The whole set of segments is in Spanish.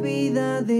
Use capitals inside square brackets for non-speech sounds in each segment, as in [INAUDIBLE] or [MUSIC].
vida de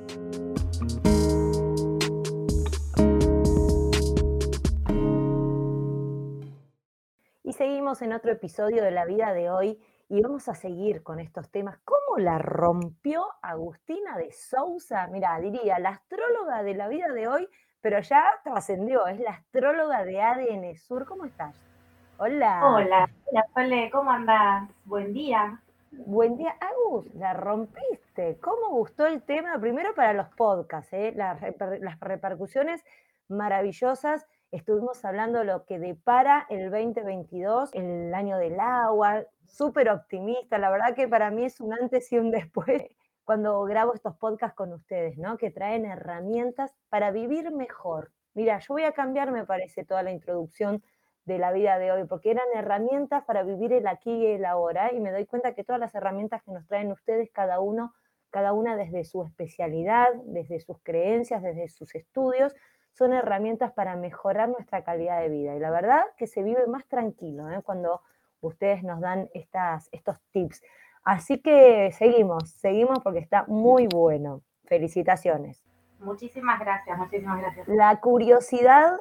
Seguimos en otro episodio de la vida de hoy y vamos a seguir con estos temas. ¿Cómo la rompió Agustina de Sousa? Mira, diría, la astróloga de la vida de hoy, pero ya trascendió, es la astróloga de ADN Sur. ¿Cómo estás? Hola. Hola, hola, Sole, ¿cómo andás? Buen día. Buen día, Agus, la rompiste. ¿Cómo gustó el tema? Primero para los podcasts, ¿eh? las, reper- las repercusiones maravillosas. Estuvimos hablando de lo que depara el 2022, el año del agua, súper optimista. La verdad que para mí es un antes y un después [LAUGHS] cuando grabo estos podcasts con ustedes, ¿no? Que traen herramientas para vivir mejor. Mira, yo voy a cambiar, me parece, toda la introducción de la vida de hoy, porque eran herramientas para vivir el aquí y el ahora, y me doy cuenta que todas las herramientas que nos traen ustedes, cada uno, cada una desde su especialidad, desde sus creencias, desde sus estudios, son herramientas para mejorar nuestra calidad de vida. Y la verdad que se vive más tranquilo ¿eh? cuando ustedes nos dan estas, estos tips. Así que seguimos, seguimos porque está muy bueno. Felicitaciones. Muchísimas gracias, muchísimas gracias. La curiosidad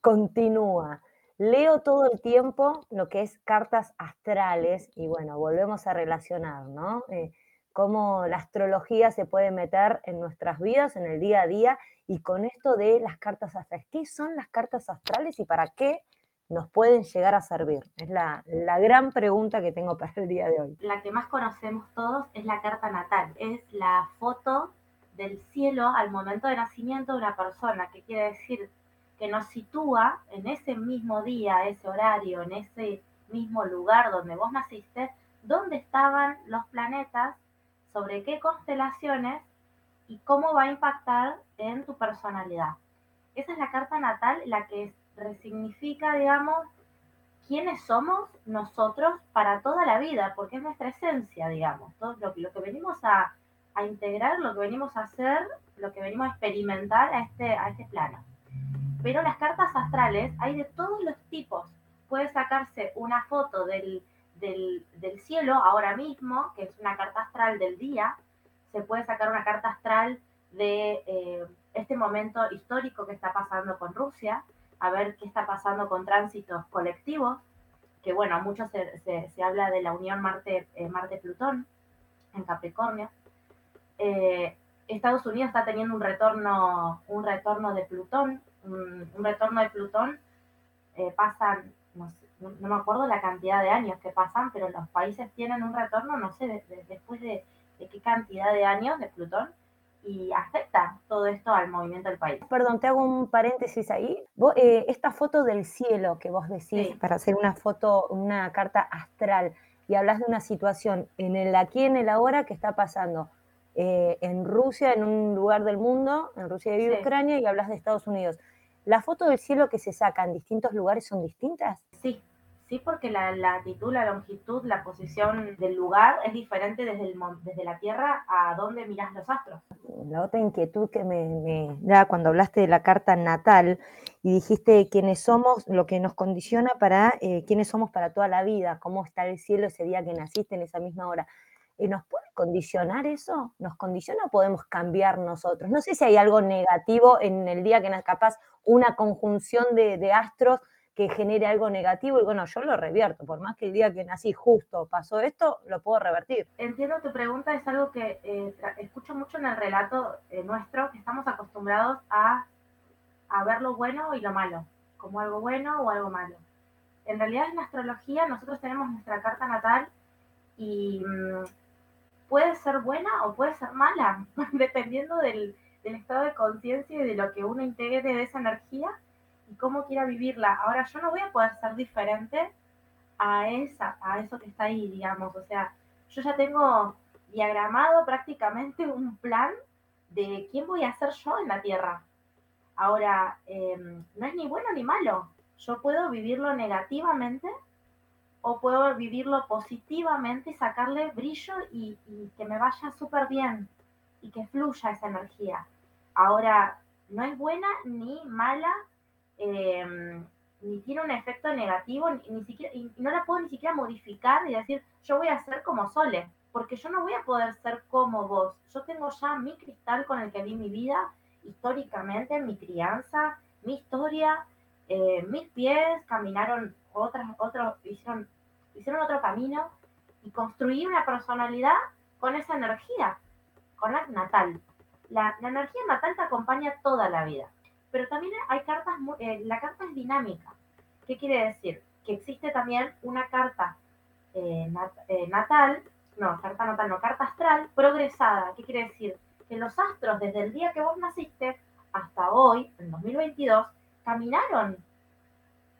continúa. Leo todo el tiempo lo que es cartas astrales y bueno, volvemos a relacionar, ¿no? Eh, cómo la astrología se puede meter en nuestras vidas, en el día a día, y con esto de las cartas astrales. ¿Qué son las cartas astrales y para qué nos pueden llegar a servir? Es la, la gran pregunta que tengo para el día de hoy. La que más conocemos todos es la carta natal, es la foto del cielo al momento de nacimiento de una persona, que quiere decir que nos sitúa en ese mismo día, ese horario, en ese mismo lugar donde vos naciste, dónde estaban los planetas, sobre qué constelaciones y cómo va a impactar en tu personalidad. Esa es la carta natal, la que resignifica, digamos, quiénes somos nosotros para toda la vida, porque es nuestra esencia, digamos, todo lo, lo que venimos a, a, integrar, lo que venimos a hacer, lo que venimos a experimentar a este, a este plano. Pero las cartas astrales hay de todos los tipos. Puede sacarse una foto del, del, cielo ahora mismo, que es una carta astral del día, se puede sacar una carta astral de eh, este momento histórico que está pasando con Rusia, a ver qué está pasando con tránsitos colectivos, que bueno, mucho se, se, se habla de la unión eh, Marte-Plutón en Capricornio. Eh, Estados Unidos está teniendo un retorno, un retorno de Plutón, un, retorno de Plutón, pasan, no, me acuerdo la cantidad de años que pasan, pero los países tienen un retorno, no sé, de, de, después de, de qué cantidad de años de Plutón, y afecta todo esto al movimiento del país. Perdón, te hago un paréntesis ahí. Vos, eh, esta foto del cielo que vos decís Sí. para hacer una foto, una carta astral, y hablas de una situación en el aquí, en el ahora, que está pasando eh, en Rusia, en un lugar del mundo, en Rusia y Sí. Ucrania, y hablas de Estados Unidos. ¿La foto del cielo que se saca en distintos lugares son distintas? Sí, sí, porque la latitud, la longitud, la posición del lugar es diferente desde, el, desde la Tierra a donde miras los astros. La otra inquietud que me, da cuando hablaste de la carta natal y dijiste quiénes somos, lo que nos condiciona para eh, quiénes somos para toda la vida, cómo está el cielo ese día que naciste en esa misma hora. Eh, ¿Nos puede condicionar eso? ¿Nos condiciona o podemos cambiar nosotros? No sé si hay algo negativo en el día que capaz una conjunción de astros que genere algo negativo y bueno, yo lo revierto, por más que el día que nací justo pasó esto, lo puedo revertir. Entiendo tu pregunta, es algo que eh, escucho mucho en el relato eh, nuestro, que estamos acostumbrados a, a ver lo bueno y lo malo, como algo bueno o algo malo. En realidad en la astrología nosotros tenemos nuestra carta natal y mm, puede ser buena o puede ser mala, [LAUGHS] dependiendo del, del estado de conciencia y de lo que uno integre de esa energía y cómo quiera vivirla. Ahora, yo no voy a poder ser diferente a, esa, a eso que está ahí, digamos. O sea, yo ya tengo diagramado prácticamente un plan de quién voy a ser yo en la Tierra. Ahora, em, no es ni bueno ni malo. Yo puedo vivirlo negativamente o puedo vivirlo positivamente y sacarle brillo y, que me vaya súper bien y que fluya esa energía. Ahora, no es buena ni mala, em, ni tiene un efecto negativo, ni, siquiera, y no la puedo ni siquiera modificar y decir, yo voy a ser como Sole, porque yo no voy a poder ser como vos. Yo tengo ya mi cristal con el que vi mi vida, históricamente, mi crianza, mi historia, eh, mis pies caminaron otras, otros, hicieron, hicieron otro camino y construí una personalidad con esa energía, con la natal. La, energía natal te acompaña toda la vida, pero también hay cartas, eh, la carta es dinámica. ¿Qué quiere decir? Que existe también una carta eh, natal, no, carta natal, no, carta astral progresada. ¿Qué quiere decir? Que los astros desde el día que vos naciste hasta hoy, en 2022, caminaron.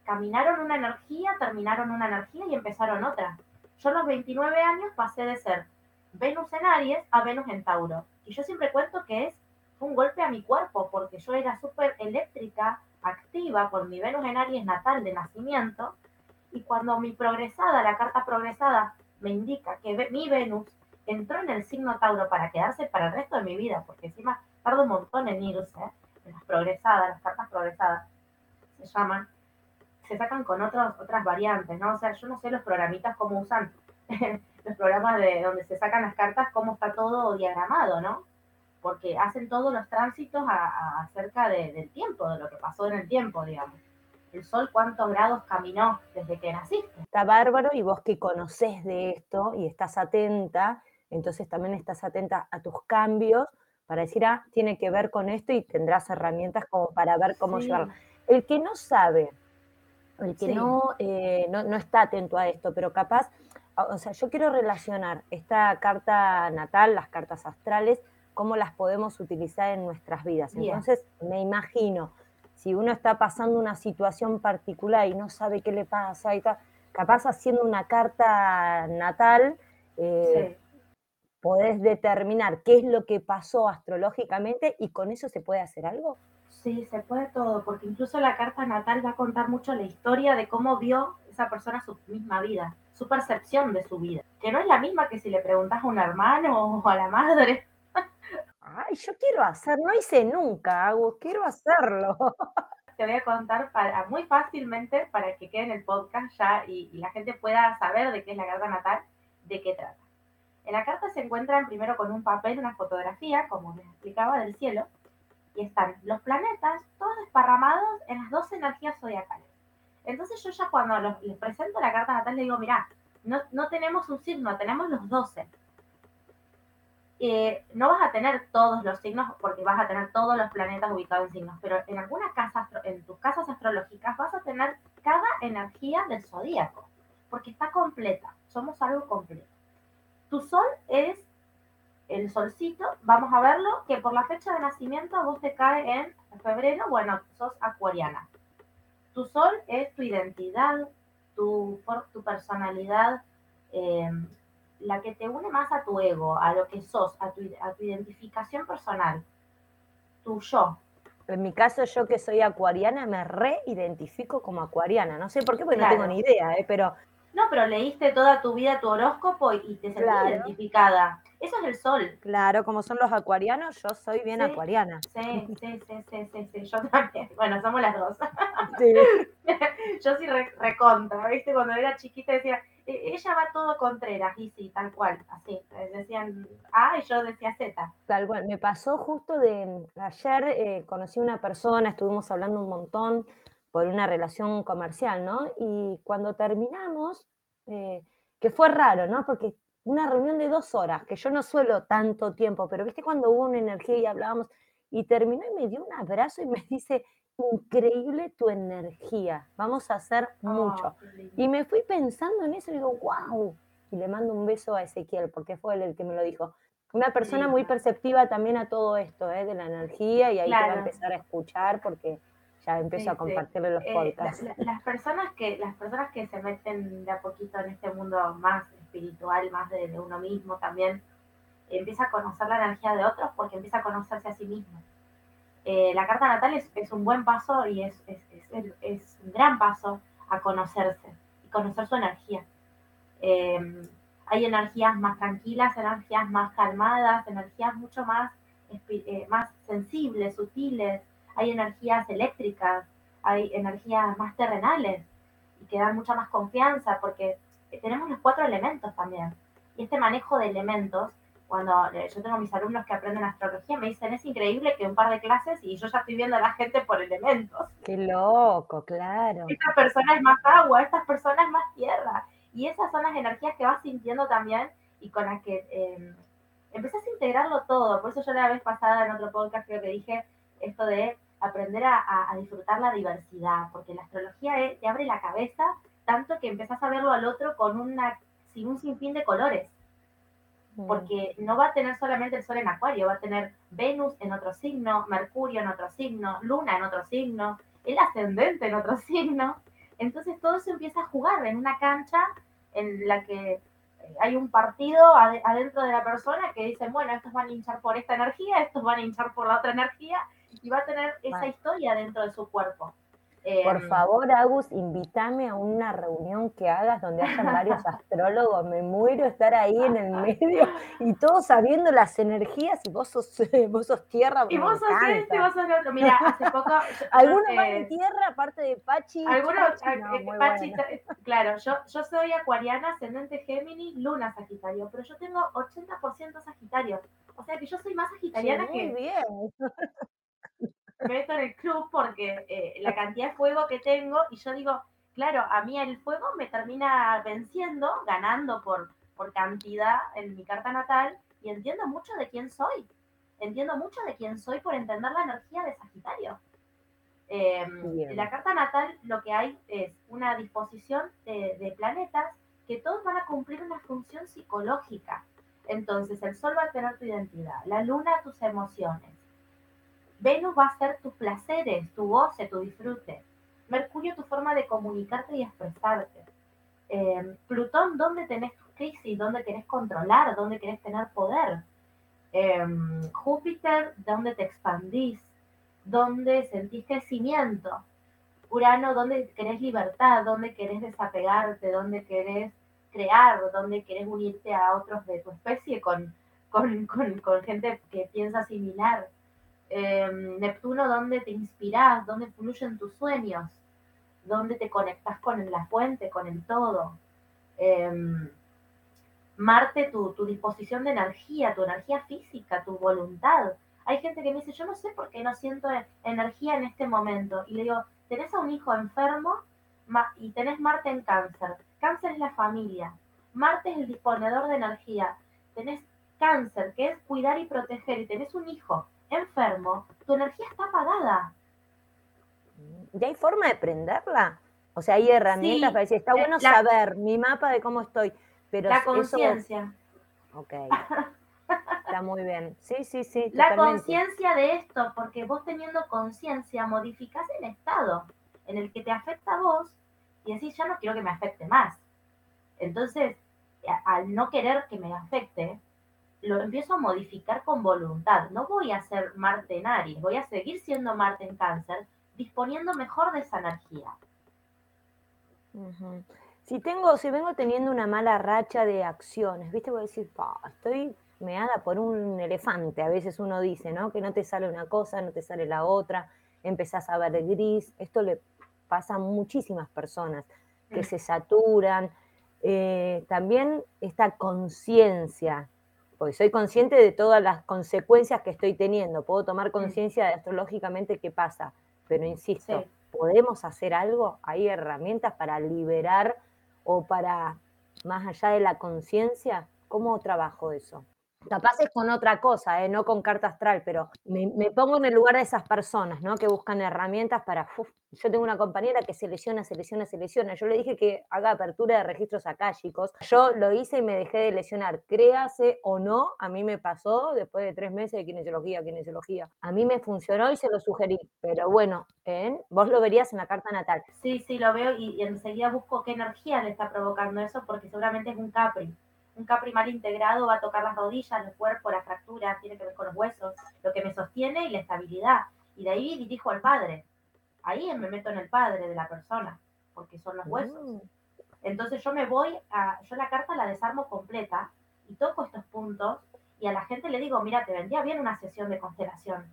Caminaron una energía, terminaron una energía y empezaron otra. Yo a los 29 años pasé de ser Venus en Aries a Venus en Tauro. Y yo siempre cuento que es un golpe a mi cuerpo, porque yo era súper eléctrica, activa, con mi Venus en Aries natal de nacimiento. Y cuando mi progresada, la carta progresada, me indica que mi Venus entró en el signo Tauro para quedarse para el resto de mi vida, porque encima tarda un montón en irse, en las progresadas, las cartas progresadas, se llaman, se sacan con otros, otras variantes, ¿no? O sea, yo no sé los programitas cómo usan [LAUGHS] los programas de donde se sacan las cartas, cómo está todo diagramado, ¿no? Porque hacen todos los tránsitos acerca del tiempo, de lo que pasó en el tiempo, digamos. El sol, ¿cuántos grados caminó desde que naciste? Está bárbaro y vos que conocés de esto y estás atenta, entonces también estás atenta a tus cambios para decir, ah, tiene que ver con esto y tendrás herramientas como para ver cómo llevarlo. El que no sabe, el que no, eh, no, no, está atento a esto, pero capaz, o sea, yo quiero relacionar esta carta natal, las cartas astrales, cómo las podemos utilizar en nuestras vidas. Entonces, me imagino, si uno está pasando una situación particular y no sabe qué le pasa y tal, capaz haciendo una carta natal, eh, podés determinar qué es lo que pasó astrológicamente y con eso se puede hacer algo. Sí, se puede todo, porque incluso la carta natal va a contar mucho la historia de cómo vio esa persona su misma vida, su percepción de su vida, que no es la misma que si le preguntas a un hermano o a la madre. Ay, yo quiero hacer, no hice nunca, quiero hacerlo. [LAUGHS] Te voy a contar para, muy fácilmente para que quede en el podcast ya y, y la gente pueda saber de qué es la carta natal, de qué trata. En la carta se encuentran primero con un papel, una fotografía, como les explicaba, del cielo, y están los planetas todos desparramados en las 12 energías zodiacales. Entonces yo ya cuando les presento la carta natal les digo, mira, no, no, tenemos un signo, tenemos los 12. Eh, no vas a tener todos los signos porque vas a tener todos los planetas ubicados en signos, pero en algunas casas, en tus casas astrológicas vas a tener cada energía del zodíaco, porque está completa, somos algo completo. Tu sol es el solcito, vamos a verlo, que por la fecha de nacimiento vos te cae en febrero, bueno, sos acuariana. Tu sol es tu identidad, tu, tu personalidad, em, la que te une más a tu ego, a lo que sos, a tu, a tu identificación personal, tu yo. En mi caso, yo que soy acuariana, me reidentifico como acuariana. No sé por qué, porque no tengo ni idea, ¿eh? pero no, pero leíste toda tu vida tu horóscopo y te sentís identificada. Eso es el sol. Claro, como son los acuarianos, yo soy bien acuariana. Sí, [LAUGHS] sí, sí, sí, sí, sí, yo también. Bueno, somos las dos. Sí. [LAUGHS] yo sí recontra, ¿viste? Cuando era chiquita decía, e, ella va todo Contreras, y sí, tal cual, así. Decían A y yo decía Z. Tal cual, me pasó justo de ayer, eh, conocí a una persona, estuvimos hablando un montón por una relación comercial, ¿no? Y cuando terminamos, eh, que fue raro, ¿no? Porque una reunión de dos horas, que yo no suelo tanto tiempo, pero viste cuando hubo una energía y hablábamos, y terminó y me dio un abrazo y me [LAUGHS] dice, increíble tu energía, vamos a hacer mucho. y me fui pensando en eso y digo, wow, y le mando un beso a Ezequiel, porque fue él el que me lo dijo. Una persona muy perceptiva también a todo esto, ¿eh? de la energía, y ahí te va a empezar a escuchar porque Ya empiezo a compartirle los Eh, podcasts. la- las personas que las personas que se meten de a poquito en este mundo más espiritual, más de, de uno mismo también, empieza a conocer la energía de otros porque empieza a conocerse a sí mismo. Eh, la carta natal es, es un buen paso y es, es, es un gran paso a conocerse y conocer su energía. Eh, hay energías más tranquilas, energías más calmadas, energías mucho más, eh, más sensibles, sutiles, hay energías eléctricas, hay energías más terrenales y que dan mucha más confianza porque tenemos los cuatro elementos también. Y este manejo de elementos, cuando eh, yo tengo mis alumnos que aprenden astrología, me dicen, es increíble que un par de clases y yo ya estoy viendo a la gente por elementos. Qué loco, claro. Esta persona es más agua, esta persona es más tierra. Y esas son las energías que vas sintiendo también y con las que eh, empezás a integrarlo todo. Por eso yo la vez pasada en otro podcast creo que dije esto de aprender a, a- a disfrutar la diversidad, porque la astrología eh, te abre la cabeza tanto que empezás a verlo al otro con una, sin un sinfín de colores Mm. porque no va a tener solamente el Sol en Acuario, va a tener Venus en otro signo, Mercurio en otro signo, Luna en otro signo, el ascendente en otro [LAUGHS] signo. Entonces todo eso empieza a jugar en una cancha en la que eh, hay un partido ade- adentro de la persona que dicen, bueno, estos van a hinchar por esta energía, estos van a hinchar por la otra energía, y va a tener esa Vale. historia dentro de su cuerpo. Por Em, favor, Agus, invítame a una reunión que hagas donde hayan varios [LAUGHS] astrólogos. Me muero estar ahí en el [LAUGHS] medio y todos sabiendo las energías y vos sos, [LAUGHS] vos sos tierra. Y vos sos este, vos sos otro. Mira, hace poco... yo- ¿Alguno eh, más en tierra aparte de Pachi? Algunos? No, eh, muy Pachi, bueno. eh, claro, yo, yo soy acuariana, ascendente Géminis, luna Sagitario, pero yo tengo 80% Sagitario. O sea que yo soy más Sí, sagitariana muy que bien. Me meto en el club porque eh, la cantidad de fuego que tengo y yo digo, claro, a mí el fuego me termina venciendo, ganando por, por cantidad en mi carta natal y entiendo mucho de quién soy. Entiendo mucho de quién soy por entender la energía de Sagitario. Eh, Bien. en la carta natal lo que hay es una disposición de, de planetas que todos van a cumplir una función psicológica. Entonces, el Sol va a tener tu identidad, la Luna tus emociones, Venus va a ser tus placeres, tu goce, tu disfrute, Mercurio tu forma de comunicarte y expresarte, Eh, Plutón dónde tenés tus crisis, dónde querés controlar, dónde querés tener poder, Eh, Júpiter dónde te expandís, dónde sentís crecimiento, Urano, dónde querés libertad, dónde querés desapegarte, dónde querés crear, dónde querés unirte a otros de tu especie con, con, con- con gente que piensa similar. Eh, Neptuno, dónde te inspirás, dónde fluyen tus sueños, dónde te conectás con la fuente, con el todo. Eh, Marte, tu, tu disposición de energía, tu energía física, tu voluntad. Hay gente que me dice, yo no sé por qué no siento e- energía en este momento. Y le digo, tenés a un hijo enfermo y tenés Marte en cáncer. Cáncer es la familia. Marte es el disponedor de energía. Tenés cáncer, que es cuidar y proteger, y tenés un hijo enfermo, tu energía está apagada. ¿Y hay forma de prenderla? O sea, hay herramientas Sí, para decir, está eh, bueno la- saber mi mapa de cómo estoy, pero La eso- conciencia. Ok. [LAUGHS] Está muy bien. Sí, sí, sí. La conciencia de esto, porque vos teniendo conciencia modificás el estado en el que te afecta a vos y decís, ya no quiero que me afecte más. Entonces, al no querer que me afecte, lo empiezo a modificar con voluntad. No voy a ser Marte en Aries, voy a seguir siendo Marte en Cáncer, disponiendo mejor de esa energía. Si tengo, si vengo teniendo una mala racha de acciones, ¿viste? Voy a decir, "Pa, estoy meada por un elefante. A veces uno dice, ¿no? Que no te sale una cosa, no te sale la otra, empezás a ver gris. Esto le pasa a muchísimas personas que se saturan. Eh, también esta conciencia, porque soy consciente de todas las consecuencias que estoy teniendo. Puedo tomar conciencia de astrológicamente qué pasa, pero insisto, Sí. ¿podemos hacer algo? ¿Hay herramientas para liberar o para, más allá de la conciencia? ¿Cómo trabajo eso? Capaz es con otra cosa, ¿eh? no con carta astral, pero me, pongo en el lugar de esas personas, ¿no? Que buscan herramientas para... yo tengo una compañera que se lesiona, se lesiona, se lesiona. Yo le dije que haga apertura de registros acá, chicos. Yo lo hice y me dejé de lesionar. Créase o no, a mí me pasó después de tres meses de kinesiología, kinesiología. A mí me funcionó y se lo sugerí. Pero bueno, ¿eh? vos lo verías en la carta natal. Sí, sí, lo veo y, y enseguida busco qué energía le está provocando eso, porque seguramente es un Capri. Un Capri mal integrado va a tocar las rodillas, el cuerpo, la fractura, tiene que ver con los huesos, lo que me sostiene y la estabilidad. Y de ahí dirijo al padre. Ahí me meto en el padre de la persona, porque son los huesos. Mm. Entonces yo me voy a, yo la carta la desarmo completa y toco estos puntos y a la gente le digo, mira, te vendría bien una sesión de constelación,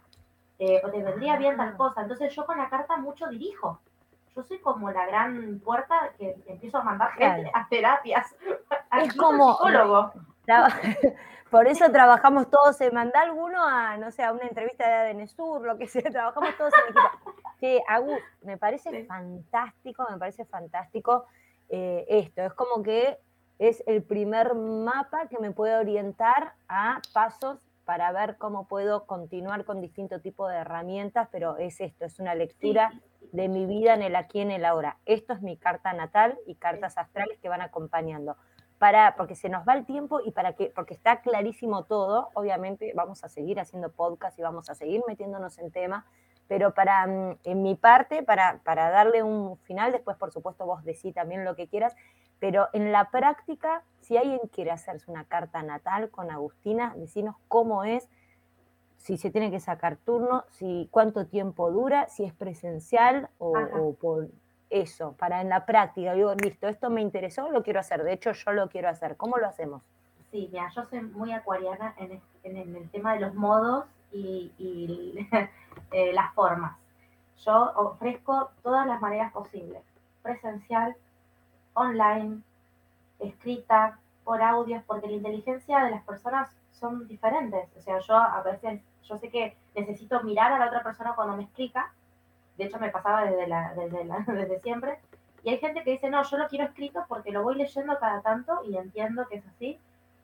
eh, o te vendría bien tal Ah. cosa. Entonces yo con la carta mucho dirijo. Yo soy como la gran puerta que empiezo a mandar gente Claro. a terapias. Es como- psicólogo. [LAUGHS] Por eso trabajamos todos, se manda alguno a, no sé, a una entrevista de ADN Sur, lo que sea, [LAUGHS] trabajamos todos en equipo. Sí, Agus, me parece Sí. fantástico, me parece fantástico eh, esto. Es como que es el primer mapa que me puede orientar a pasos para ver cómo puedo continuar con distinto tipo de herramientas, pero es esto, es una lectura sí. de mi vida en el aquí, en el ahora. Esto es mi carta natal y cartas astrales que van acompañando. Para, porque se nos va el tiempo y para que, porque está clarísimo todo, obviamente vamos a seguir haciendo podcast y vamos a seguir metiéndonos en temas, pero para, mm, en mi parte, para, para darle un final, después por supuesto vos decís también lo que quieras, pero en la práctica, si alguien quiere hacerse una carta natal con Agustina, decinos cómo es, si se tiene que sacar turno, si cuánto tiempo dura, si es presencial o, o por eso, para en la práctica. Digo, listo, esto me interesó, lo quiero hacer. De hecho, yo lo quiero hacer. ¿Cómo lo hacemos? Sí, mira, yo soy muy acuariana en, en- en el tema de los modos y, y [LAUGHS] eh, las formas. Yo ofrezco todas las maneras posibles, presencial, online, escrita, por audios, porque la inteligencia de las personas son diferentes. O sea, yo a veces, yo sé que necesito mirar a la otra persona cuando me explica, de hecho me pasaba desde, la, desde, la- [LAUGHS] desde siempre, y hay gente que dice, no, yo lo quiero escrito porque lo voy leyendo cada tanto y entiendo que es así,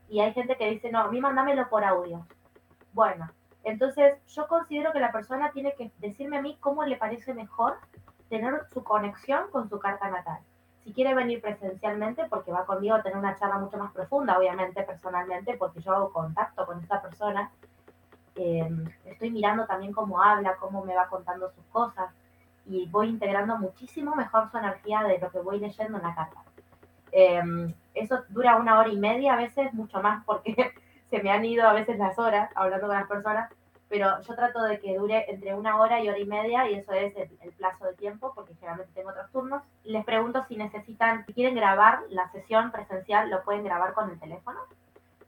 y hay gente que dice, no, a mí mándamelo por audio. Bueno, entonces yo considero que la persona tiene que decirme a mí cómo le parece mejor tener su conexión con su carta natal. Si quiere venir presencialmente, porque va conmigo a tener una charla mucho más profunda, obviamente, personalmente, porque yo hago contacto con esta persona, eh, estoy mirando también cómo habla, cómo me va contando sus cosas, y voy integrando muchísimo mejor su energía de lo que voy leyendo en la carta. Eh, eso dura una hora y media, a veces mucho más, porque [LAUGHS] se me han ido a veces las horas hablando con las personas, pero yo trato de que dure entre una hora y hora y media, y eso es el, el plazo de tiempo, porque generalmente tengo otros turnos. Les pregunto si necesitan, si quieren grabar la sesión presencial, lo pueden grabar con el teléfono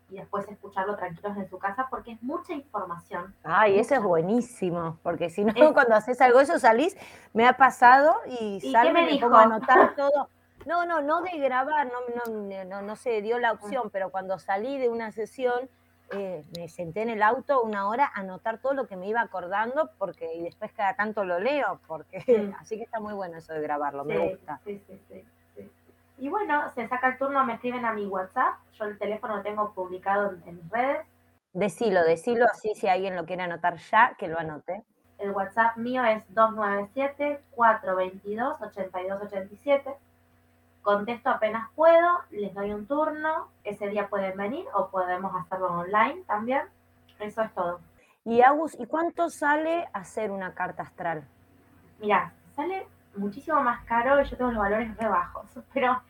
y después escucharlo tranquilos en su casa, porque es mucha información. Ay, eso es buenísimo, porque si no, Es- cuando haces algo, eso salís, me ha pasado y, ¿Y salgo y me dijo? pongo a anotar [LAUGHS] todo. No, no, no de grabar, no, no, no, no se dio la opción, pero cuando salí de una sesión, eh, me senté en el auto una hora a anotar todo lo que me iba acordando, porque y después cada tanto lo leo, porque [LAUGHS] así que está muy bueno eso de grabarlo, me gusta. sí, sí, sí. Y bueno, se saca el turno, me escriben a mi WhatsApp, yo el teléfono lo tengo publicado en, en mis redes, Decilo, decilo así si alguien lo quiere anotar ya, que lo anote. el WhatsApp mío es 297-422-8287. Contesto apenas puedo, les doy un turno, ese día pueden venir o podemos hacerlo online también. Eso es todo. Y Agus, ¿y cuánto sale hacer una carta astral? Mira, sale muchísimo más caro y yo tengo los valores re bajos, [LAUGHS] pero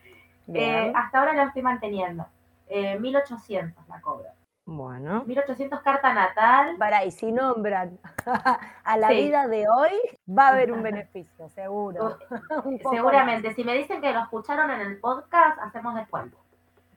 eh, hasta ahora lo estoy manteniendo. Eh, 1800 la cobro. Bueno. 1800 carta natal. Para, y si nombran [LAUGHS] a la Sí. vida de hoy, va a haber un [LAUGHS] beneficio, seguro. Un Seguramente, si me dicen que lo escucharon en el podcast, hacemos descuento.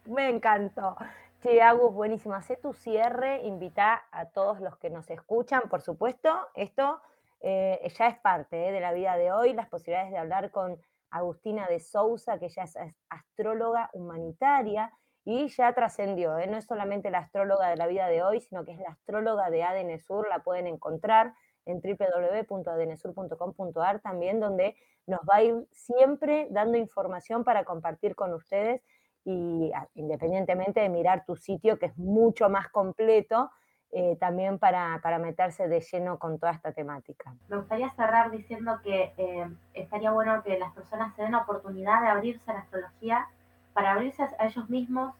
Me encantó. Che, Agus, buenísimo. Hacé tu cierre, invita a todos los que nos escuchan, por supuesto. Esto eh, ya es parte eh, de la vida de hoy, las posibilidades de hablar con Agustina de Sousa, que ella es as- astróloga humanitaria y ya trascendió. eh, No es solamente la astróloga de la vida de hoy, sino que es la astróloga de ADN Sur. La pueden encontrar en www.adnsur.com.ar también, donde nos va a ir siempre dando información para compartir con ustedes y ah, independientemente de mirar tu sitio, que es mucho más completo, eh, también para, para, meterse de lleno con toda esta temática. Me gustaría cerrar diciendo que eh, estaría bueno que las personas se den la oportunidad de abrirse a la astrología para abrirse a ellos mismos,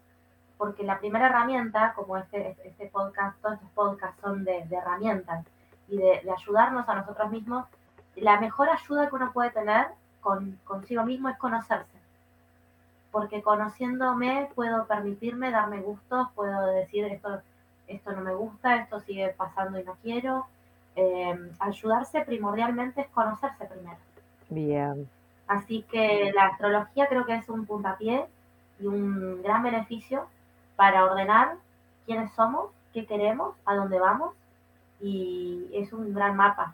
porque la primera herramienta, como este, este podcast, todos estos podcasts son de, de herramientas y de, de, ayudarnos a nosotros mismos, la mejor ayuda que uno puede tener con, consigo mismo es conocerse. Porque conociéndome puedo permitirme darme gustos, puedo decir esto esto no me gusta, esto sigue pasando y no quiero. Eh, ayudarse primordialmente es conocerse primero. Bien. Así que la astrología creo que es un puntapié y un gran beneficio para ordenar quiénes somos, qué queremos, a dónde vamos y es un gran mapa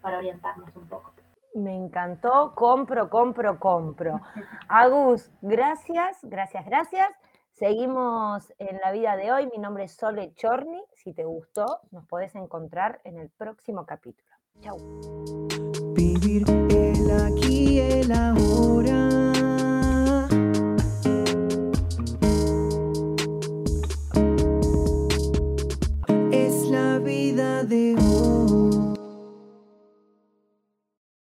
para orientarnos un poco. Me encantó, compro, compro, compro. [LAUGHS] Agus, gracias, gracias, gracias. Seguimos en la vida de hoy. Mi nombre es Sole Chorni. Si te gustó, nos podés encontrar en el próximo capítulo. Chau.